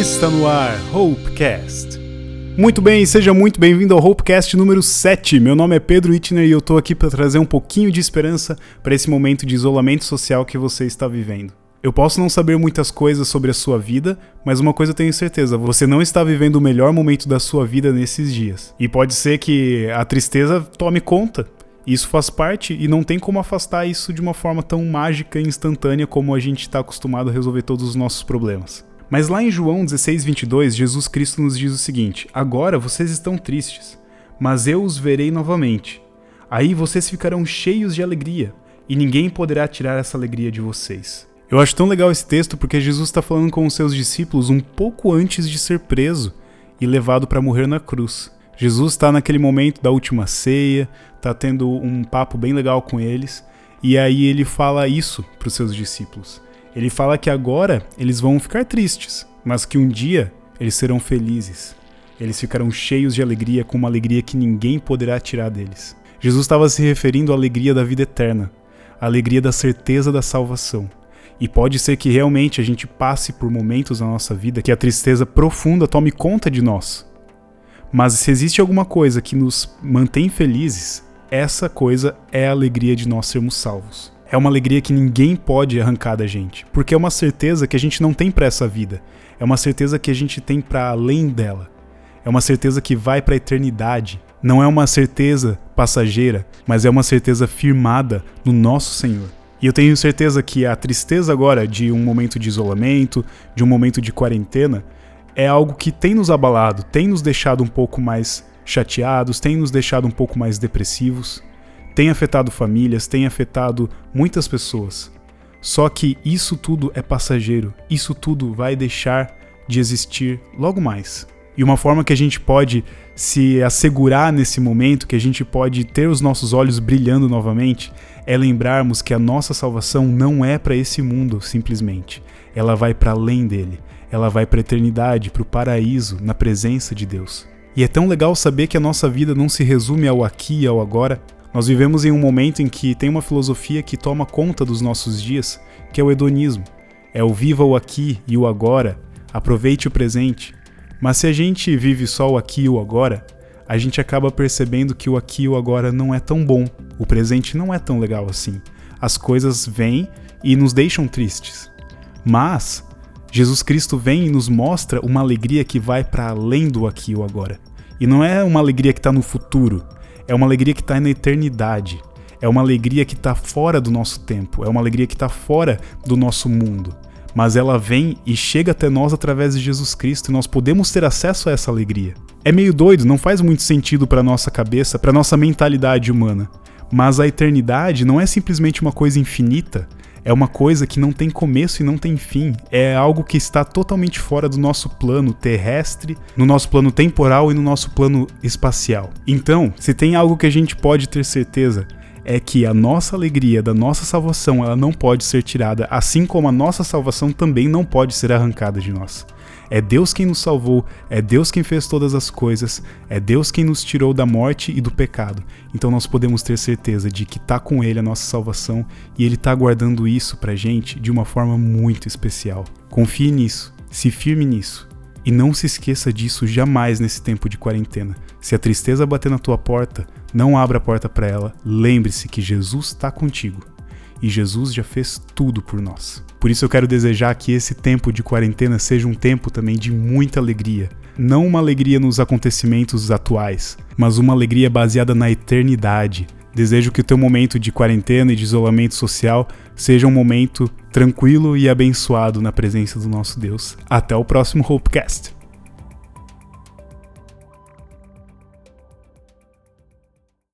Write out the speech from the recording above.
Está no ar, Hopecast. Muito bem, seja muito bem-vindo ao Hopecast número 7. Meu nome é Pedro Itner e eu tô aqui para trazer um pouquinho de esperança para esse momento de isolamento social que você está vivendo. Eu posso não saber muitas coisas sobre a sua vida, mas uma coisa eu tenho certeza: você não está vivendo o melhor momento da sua vida nesses dias. E pode ser que a tristeza tome conta. Isso faz parte e não tem como afastar isso de uma forma tão mágica e instantânea como a gente está acostumado a resolver todos os nossos problemas. Mas lá em João 16, 22, Jesus Cristo nos diz o seguinte: Agora vocês estão tristes, mas eu os verei novamente. Aí vocês ficarão cheios de alegria, e ninguém poderá tirar essa alegria de vocês. Eu acho tão legal esse texto porque Jesus está falando com os seus discípulos um pouco antes de ser preso e levado para morrer na cruz. Jesus está naquele momento da última ceia, está tendo um papo bem legal com eles, e aí ele fala isso para os seus discípulos. Ele fala que agora eles vão ficar tristes, mas que um dia eles serão felizes. Eles ficarão cheios de alegria, com uma alegria que ninguém poderá tirar deles. Jesus estava se referindo à alegria da vida eterna, à alegria da certeza da salvação. E pode ser que realmente a gente passe por momentos na nossa vida que a tristeza profunda tome conta de nós. Mas se existe alguma coisa que nos mantém felizes, essa coisa é a alegria de nós sermos salvos. É uma alegria que ninguém pode arrancar da gente, porque é uma certeza que a gente não tem para essa vida. É uma certeza que a gente tem para além dela. É uma certeza que vai para a eternidade. Não é uma certeza passageira, mas é uma certeza firmada no nosso Senhor. E eu tenho certeza que a tristeza agora de um momento de isolamento, de um momento de quarentena, é algo que tem nos abalado, tem nos deixado um pouco mais chateados, tem nos deixado um pouco mais depressivos, tem afetado famílias, tem afetado muitas pessoas. Só que isso tudo é passageiro, isso tudo vai deixar de existir logo mais. E uma forma que a gente pode se assegurar nesse momento, que a gente pode ter os nossos olhos brilhando novamente, é lembrarmos que a nossa salvação não é para esse mundo simplesmente. Ela vai para além dele. Ela vai para a eternidade, para o paraíso, na presença de Deus. E é tão legal saber que a nossa vida não se resume ao aqui e ao agora. Nós vivemos em um momento em que tem uma filosofia que toma conta dos nossos dias, que é o hedonismo. É o viva o aqui e o agora, aproveite o presente. Mas se a gente vive só o aqui e o agora, a gente acaba percebendo que o aqui e o agora não é tão bom, o presente não é tão legal assim. As coisas vêm e nos deixam tristes. Mas Jesus Cristo vem e nos mostra uma alegria que vai para além do aqui e o agora. E não é uma alegria que está no futuro, é uma alegria que está na eternidade. É uma alegria que está fora do nosso tempo, é uma alegria que está fora do nosso mundo mas ela vem e chega até nós através de Jesus Cristo e nós podemos ter acesso a essa alegria. É meio doido, não faz muito sentido para nossa cabeça, para nossa mentalidade humana. Mas a eternidade não é simplesmente uma coisa infinita, é uma coisa que não tem começo e não tem fim. É algo que está totalmente fora do nosso plano terrestre, no nosso plano temporal e no nosso plano espacial. Então, se tem algo que a gente pode ter certeza, é que a nossa alegria da nossa salvação ela não pode ser tirada, assim como a nossa salvação também não pode ser arrancada de nós. É Deus quem nos salvou, é Deus quem fez todas as coisas, é Deus quem nos tirou da morte e do pecado. Então nós podemos ter certeza de que está com Ele a nossa salvação e Ele está guardando isso pra gente de uma forma muito especial. Confie nisso, se firme nisso e não se esqueça disso jamais nesse tempo de quarentena. Se a tristeza bater na tua porta, não abra a porta para ela. Lembre-se que Jesus está contigo e Jesus já fez tudo por nós. Por isso eu quero desejar que esse tempo de quarentena seja um tempo também de muita alegria. Não uma alegria nos acontecimentos atuais, mas uma alegria baseada na eternidade. Desejo que o teu momento de quarentena e de isolamento social seja um momento tranquilo e abençoado na presença do nosso Deus. Até o próximo Hopecast.